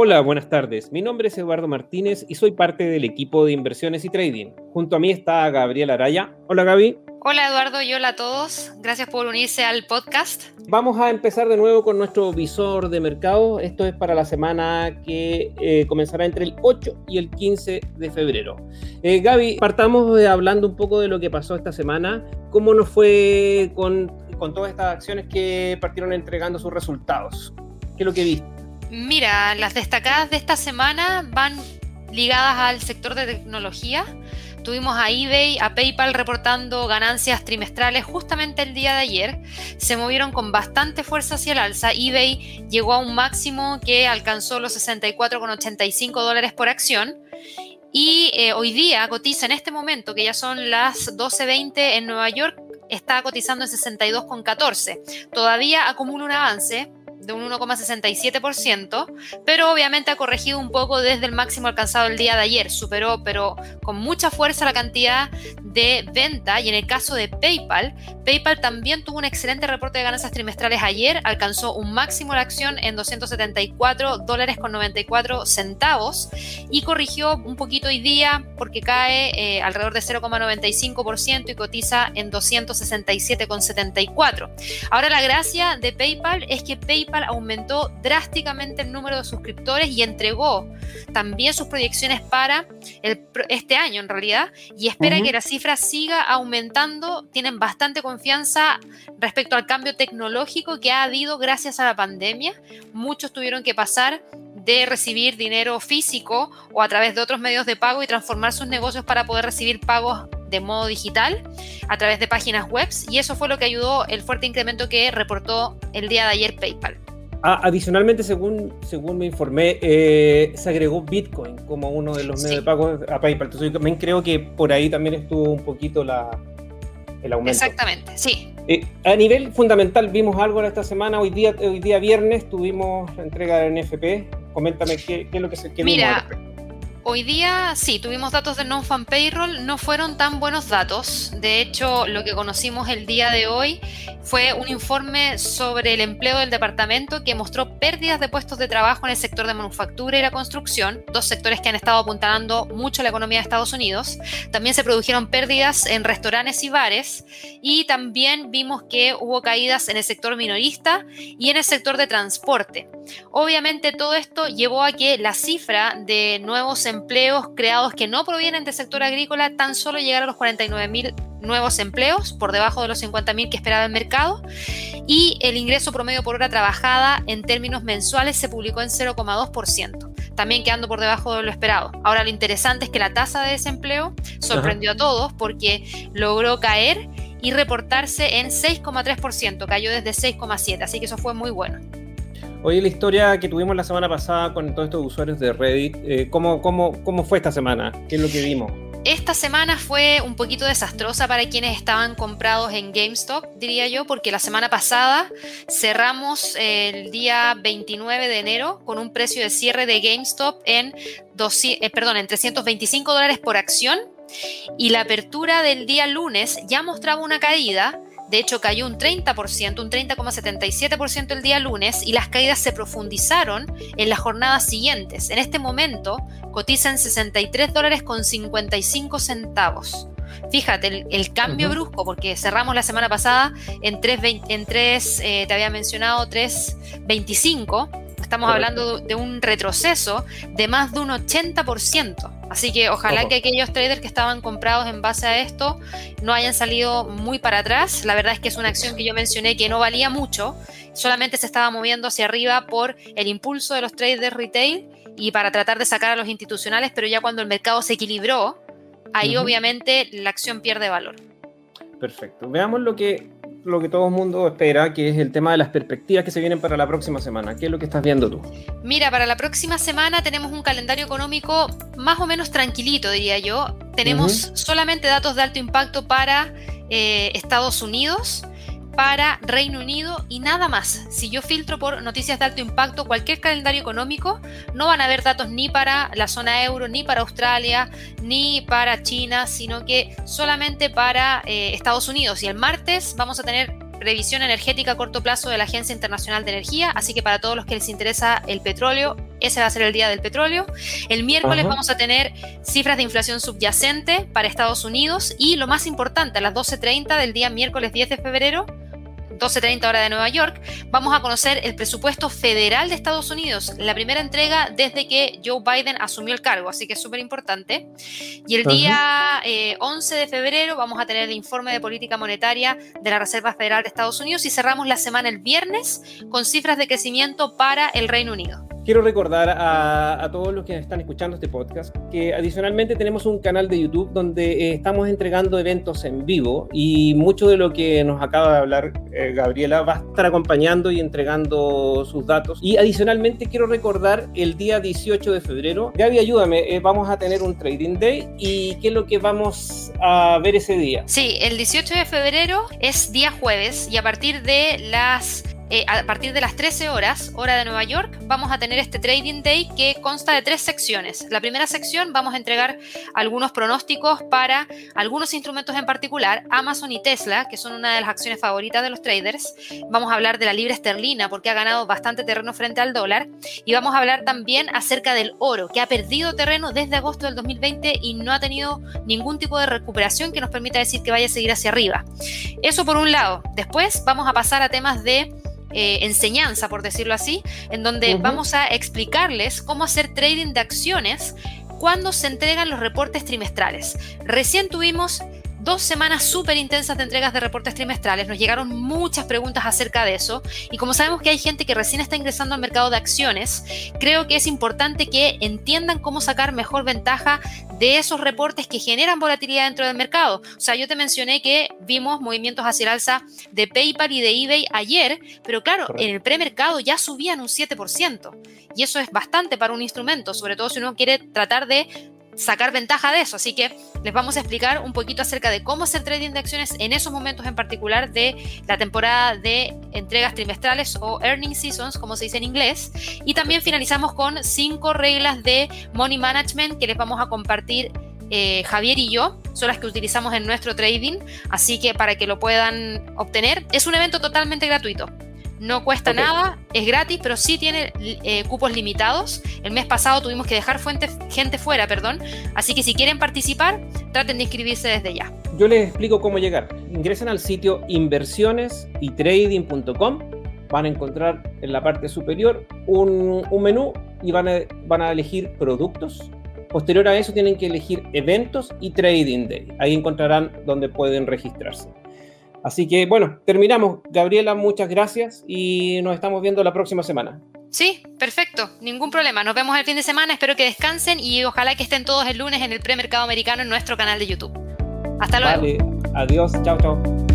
Hola, buenas tardes. Mi nombre es Eduardo Martínez y soy parte del equipo de inversiones y trading. Junto a mí está Gabriel Araya. Hola, Gaby. Hola, Eduardo y hola a todos. Gracias por unirse al podcast. Vamos a empezar de nuevo con nuestro visor de mercado. Esto es para la semana que eh, comenzará entre el 8 y el 15 de febrero. Eh, Gaby, partamos hablando un poco de lo que pasó esta semana. ¿Cómo nos fue con, con todas estas acciones que partieron entregando sus resultados? ¿Qué es lo que viste? Mira, las destacadas de esta semana van ligadas al sector de tecnología. Tuvimos a eBay, a PayPal reportando ganancias trimestrales justamente el día de ayer. Se movieron con bastante fuerza hacia el alza. eBay llegó a un máximo que alcanzó los 64,85 dólares por acción. Y eh, hoy día cotiza en este momento, que ya son las 12.20 en Nueva York, está cotizando en 62,14. Todavía acumula un avance, de un 1,67%, pero obviamente ha corregido un poco desde el máximo alcanzado el día de ayer, superó pero con mucha fuerza la cantidad de venta y en el caso de PayPal, PayPal también tuvo un excelente reporte de ganancias trimestrales ayer, alcanzó un máximo la acción en 274 dólares con 94 centavos y corrigió un poquito hoy día porque cae eh, alrededor de 0,95% y cotiza en 267,74. Ahora la gracia de PayPal es que PayPal aumentó drásticamente el número de suscriptores y entregó también sus proyecciones para este año en realidad y espera que la cifra siga aumentando. Tienen bastante confianza respecto al cambio tecnológico que ha habido gracias a la pandemia. Muchos tuvieron que pasar de recibir dinero físico o a través de otros medios de pago y transformar sus negocios para poder recibir pagos de modo digital a través de páginas web y eso fue lo que ayudó el fuerte incremento que reportó el día de ayer PayPal. Ah, adicionalmente, según, según me informé, eh, se agregó Bitcoin como uno de los medios de pago a PayPal. Entonces, también creo que por ahí también estuvo un poquito la, el aumento. Exactamente, sí. Eh, a nivel fundamental, vimos algo esta semana. Hoy día, hoy día viernes tuvimos la entrega del NFP. Coméntame qué, es lo que se qué Mira, Hoy día sí, tuvimos datos de non-fan payroll, no fueron tan buenos datos. De hecho, lo que conocimos el día de hoy fue un informe sobre el empleo del departamento que mostró pérdidas de puestos de trabajo en el sector de manufactura y la construcción, dos sectores que han estado apuntando mucho la economía de Estados Unidos. También se produjeron pérdidas en restaurantes y bares y también vimos que hubo caídas en el sector minorista y en el sector de transporte. Obviamente todo esto llevó a que la cifra de nuevos empleos creados que no provienen del sector agrícola tan solo llegara a los 49.000 nuevos empleos, por debajo de los 50.000 que esperaba el mercado, y el ingreso promedio por hora trabajada en términos mensuales se publicó en 0,2%, también quedando por debajo de lo esperado. Ahora lo interesante es que la tasa de desempleo sorprendió a todos porque logró caer y reportarse en 6,3%, cayó desde 6,7%, así que eso fue muy bueno. Oye, la historia que tuvimos la semana pasada con todos estos usuarios de Reddit, eh, ¿cómo, cómo, cómo fue esta semana? ¿Qué es lo que vimos? Esta semana fue un poquito desastrosa para quienes estaban comprados en GameStop, diría yo, porque la semana pasada cerramos el día 29 de enero con un precio de cierre de GameStop en, eh, perdón, en 325 dólares por acción y la apertura del día lunes ya mostraba una caída de hecho, cayó un 30%, un 30,77% el día lunes y las caídas se profundizaron en las jornadas siguientes. En este momento cotiza en 63 dólares con 55 centavos. Fíjate, el, cambio brusco, porque cerramos la semana pasada en 3, en 3 eh, te había mencionado 3.25 Estamos hablando de un retroceso de más de un 80%. Así que ojalá que aquellos traders que estaban comprados en base a esto no hayan salido muy para atrás. La verdad es que es una acción que yo mencioné que no valía mucho, solamente se estaba moviendo hacia arriba por el impulso de los traders retail y para tratar de sacar a los institucionales, pero ya cuando el mercado se equilibró, ahí obviamente la acción pierde valor. Perfecto. Veamos lo que lo que todo el mundo espera, que es el tema de las perspectivas que se vienen para la próxima semana. ¿Qué es lo que estás viendo tú? Mira, para la próxima semana tenemos un calendario económico más o menos tranquilito, diría yo. Tenemos solamente datos de alto impacto para eh, Estados Unidos para Reino Unido y nada más. Si yo filtro por noticias de alto impacto cualquier calendario económico, no van a haber datos ni para la zona euro, ni para Australia, ni para China, sino que solamente para eh, Estados Unidos. Y el martes vamos a tener previsión energética a corto plazo de la Agencia Internacional de Energía, así que para todos los que les interesa el petróleo, ese va a ser el día del petróleo. El miércoles vamos a tener cifras de inflación subyacente para Estados Unidos y lo más importante, a las 12.30 del día miércoles 10 de febrero, 12.30 hora de Nueva York, vamos a conocer el presupuesto federal de Estados Unidos, la primera entrega desde que Joe Biden asumió el cargo, así que es súper importante. Y el día 11 eh, de febrero vamos a tener el informe de política monetaria de la Reserva Federal de Estados Unidos y cerramos la semana el viernes con cifras de crecimiento para el Reino Unido. Quiero recordar a, todos los que están escuchando este podcast que adicionalmente tenemos un canal de YouTube donde eh, estamos entregando eventos en vivo y mucho de lo que nos acaba de hablar eh, Gabriela va a estar acompañando y entregando sus datos. Y adicionalmente quiero recordar el día 18 de febrero. Gaby, ayúdame, eh, vamos a tener un Trading Day y qué es lo que vamos a ver ese día. Sí, el 18 de febrero es día jueves y a partir de las eh, a partir de las 13 horas, hora de Nueva York, vamos a tener este Trading Day que consta de tres secciones. La primera sección vamos a entregar algunos pronósticos para algunos instrumentos en particular, Amazon y Tesla, que son una de las acciones favoritas de los traders. Vamos a hablar de la libra esterlina porque ha ganado bastante terreno frente al dólar. Y vamos a hablar también acerca del oro, que ha perdido terreno desde agosto del 2020 y no ha tenido ningún tipo de recuperación que nos permita decir que vaya a seguir hacia arriba. Eso por un lado. Después vamos a pasar a temas de eh, enseñanza, por decirlo así, en donde vamos a explicarles cómo hacer trading de acciones cuando se entregan los reportes trimestrales. Recién tuvimos dos semanas súper intensas de entregas de reportes trimestrales. Nos llegaron muchas preguntas acerca de eso. Y como sabemos que hay gente que recién está ingresando al mercado de acciones, creo que es importante que entiendan cómo sacar mejor ventaja de esos reportes que generan volatilidad dentro del mercado. O sea, yo te mencioné que vimos movimientos hacia el alza de PayPal y de eBay ayer, pero claro, en el premercado ya subían un 7%. Y eso es bastante para un instrumento, sobre todo si uno quiere tratar de sacar ventaja de eso. Así que les vamos a explicar un poquito acerca de cómo hacer trading de acciones en esos momentos en particular de la temporada de entregas trimestrales o earning seasons, como se dice en inglés. Y también finalizamos con cinco reglas de money management que les vamos a compartir eh, Javier y yo son las que utilizamos en nuestro trading, así que para que lo puedan obtener, es un evento totalmente gratuito. No cuesta nada, es gratis, pero sí tiene eh, cupos limitados. El mes pasado tuvimos que dejar gente fuera, perdón. Así que si quieren participar, traten de inscribirse desde ya. Yo les explico cómo llegar. Ingresen al sitio inversionesytrading.com. Van a encontrar en la parte superior un, menú y van a, van a elegir productos. Posterior a eso tienen que elegir eventos y trading day. Ahí encontrarán donde pueden registrarse. Así que bueno, terminamos. Gabriela, muchas gracias y nos estamos viendo la próxima semana. Sí, perfecto, ningún problema. Nos vemos el fin de semana, espero que descansen y ojalá que estén todos el lunes en el premercado americano en nuestro canal de YouTube. Hasta luego. Vale, adiós, chao, chao.